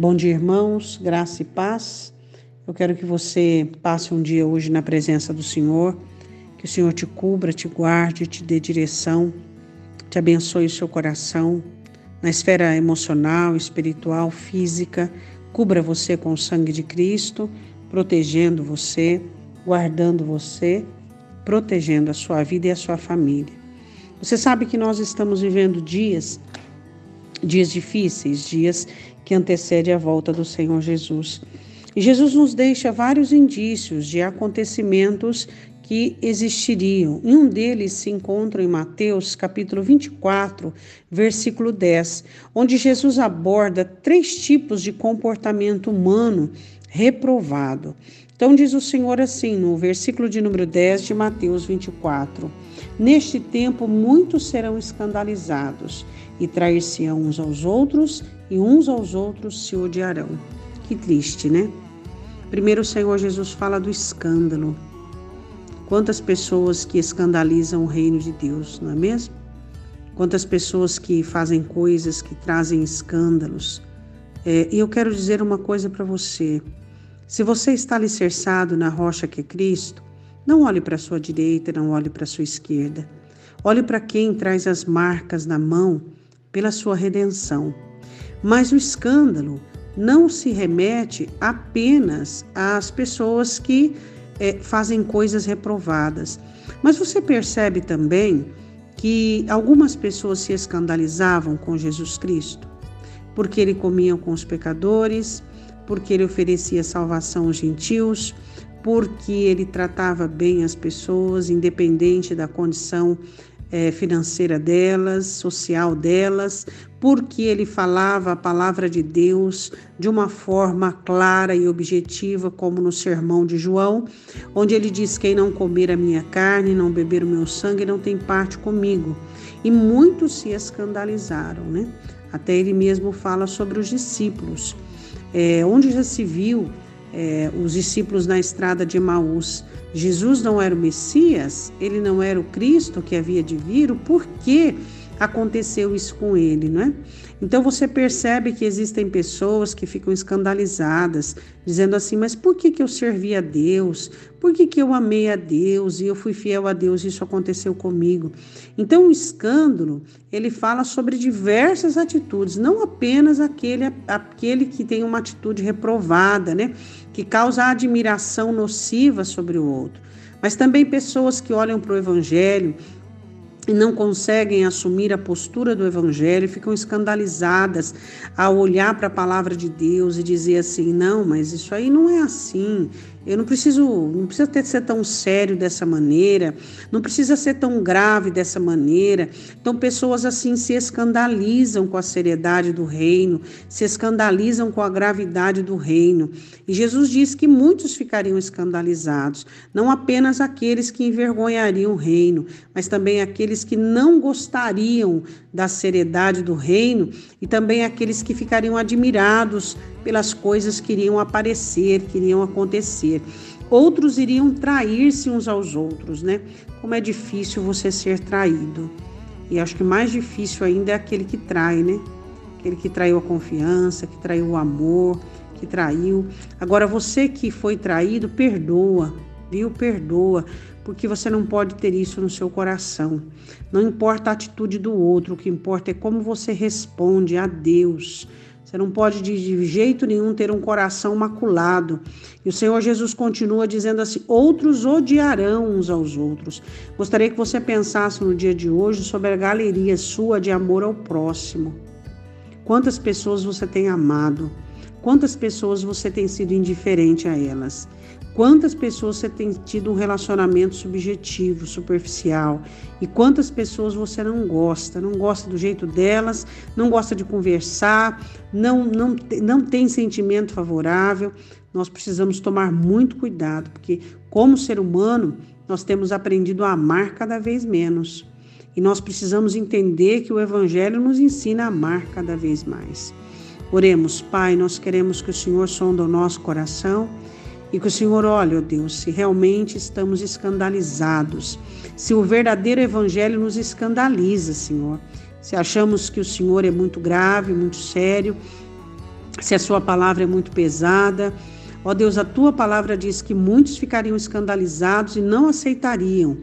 Bom dia, irmãos, graça e paz. Eu quero que você passe um dia hoje na presença do Senhor, que o Senhor te cubra, te guarde, te dê direção, te abençoe o seu coração, na esfera emocional, espiritual, física, cubra você com o sangue de Cristo, protegendo você, guardando você, protegendo a sua vida e a sua família. Você sabe que nós estamos vivendo dias dias difíceis, dias que antecedem a volta do Senhor Jesus. E Jesus nos deixa vários indícios de acontecimentos que existiriam. E um deles se encontra em Mateus, capítulo 24, versículo 10, onde Jesus aborda três tipos de comportamento humano reprovado. Então diz o Senhor assim, no versículo de número 10 de Mateus 24: Neste tempo muitos serão escandalizados e trair-se-ão uns aos outros, e uns aos outros se odiarão. Que triste, né? Primeiro o Senhor Jesus fala do escândalo. Quantas pessoas que escandalizam o reino de Deus, não é mesmo? Quantas pessoas que fazem coisas que trazem escândalos. É, e eu quero dizer uma coisa para você. Se você está alicerçado na rocha que é Cristo, não olhe para a sua direita, não olhe para a sua esquerda. Olhe para quem traz as marcas na mão pela sua redenção. Mas o escândalo não se remete apenas às pessoas que é, fazem coisas reprovadas. Mas você percebe também que algumas pessoas se escandalizavam com Jesus Cristo, porque ele comia com os pecadores, porque ele oferecia salvação aos gentios, porque ele tratava bem as pessoas, independente da condição é, financeira delas, social delas, porque ele falava a palavra de Deus de uma forma clara e objetiva, como no sermão de João, onde ele diz: Quem não comer a minha carne, não beber o meu sangue, não tem parte comigo. E muitos se escandalizaram, né? Até ele mesmo fala sobre os discípulos é, onde já se viu é, os discípulos na estrada de Emaús. Jesus não era o Messias, ele não era o Cristo que havia de vir, o porquê aconteceu isso com ele, não é? Então você percebe que existem pessoas que ficam escandalizadas, dizendo assim: mas por que, que eu servi a Deus? Por que, que eu amei a Deus e eu fui fiel a Deus e isso aconteceu comigo? Então o escândalo ele fala sobre diversas atitudes, não apenas aquele, aquele que tem uma atitude reprovada, né? Que causa admiração nociva sobre o outro, mas também pessoas que olham para o Evangelho e não conseguem assumir a postura do Evangelho, ficam escandalizadas ao olhar para a palavra de Deus e dizer assim: não, mas isso aí não é assim. Eu não preciso, não precisa ter, ser tão sério dessa maneira, não precisa ser tão grave dessa maneira. Então, pessoas assim se escandalizam com a seriedade do reino, se escandalizam com a gravidade do reino. E Jesus diz que muitos ficariam escandalizados, não apenas aqueles que envergonhariam o reino, mas também aqueles que não gostariam da seriedade do reino e também aqueles que ficariam admirados pelas coisas que iriam aparecer, que iriam acontecer. Outros iriam trair-se uns aos outros, né? Como é difícil você ser traído. E acho que mais difícil ainda é aquele que trai, né? Aquele que traiu a confiança, que traiu o amor, que traiu. Agora você que foi traído, perdoa, viu? Perdoa, porque você não pode ter isso no seu coração. Não importa a atitude do outro, o que importa é como você responde a Deus você não pode de jeito nenhum ter um coração maculado. E o Senhor Jesus continua dizendo assim: outros odiarão uns aos outros. Gostaria que você pensasse no dia de hoje sobre a galeria sua de amor ao próximo. Quantas pessoas você tem amado? Quantas pessoas você tem sido indiferente a elas? Quantas pessoas você tem tido um relacionamento subjetivo, superficial? E quantas pessoas você não gosta? Não gosta do jeito delas, não gosta de conversar, não, não, não tem sentimento favorável. Nós precisamos tomar muito cuidado, porque, como ser humano, nós temos aprendido a amar cada vez menos. E nós precisamos entender que o Evangelho nos ensina a amar cada vez mais. Oremos, Pai, nós queremos que o Senhor sonda o nosso coração e que o Senhor olhe, ó Deus, se realmente estamos escandalizados, se o verdadeiro Evangelho nos escandaliza, Senhor, se achamos que o Senhor é muito grave, muito sério, se a sua palavra é muito pesada. Ó Deus, a tua palavra diz que muitos ficariam escandalizados e não aceitariam.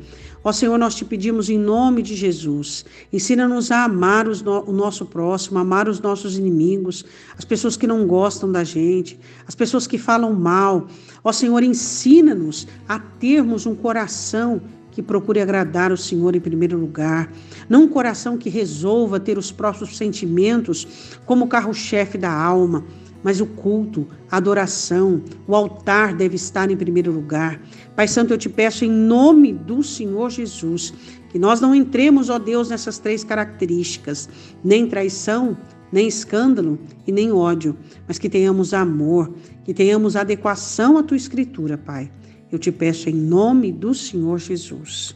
Ó Senhor, nós te pedimos em nome de Jesus, ensina-nos a amar no, o nosso próximo, amar os nossos inimigos, as pessoas que não gostam da gente, as pessoas que falam mal. Ó Senhor, ensina-nos a termos um coração que procure agradar o Senhor em primeiro lugar, não um coração que resolva ter os próprios sentimentos como carro-chefe da alma mas o culto, a adoração, o altar deve estar em primeiro lugar. Pai Santo, eu te peço em nome do Senhor Jesus que nós não entremos, ó Deus, nessas três características, nem traição, nem escândalo e nem ódio, mas que tenhamos amor, que tenhamos adequação à tua escritura, Pai. Eu te peço em nome do Senhor Jesus.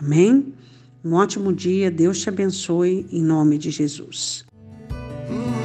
Amém? Um ótimo dia, Deus te abençoe em nome de Jesus. Hum.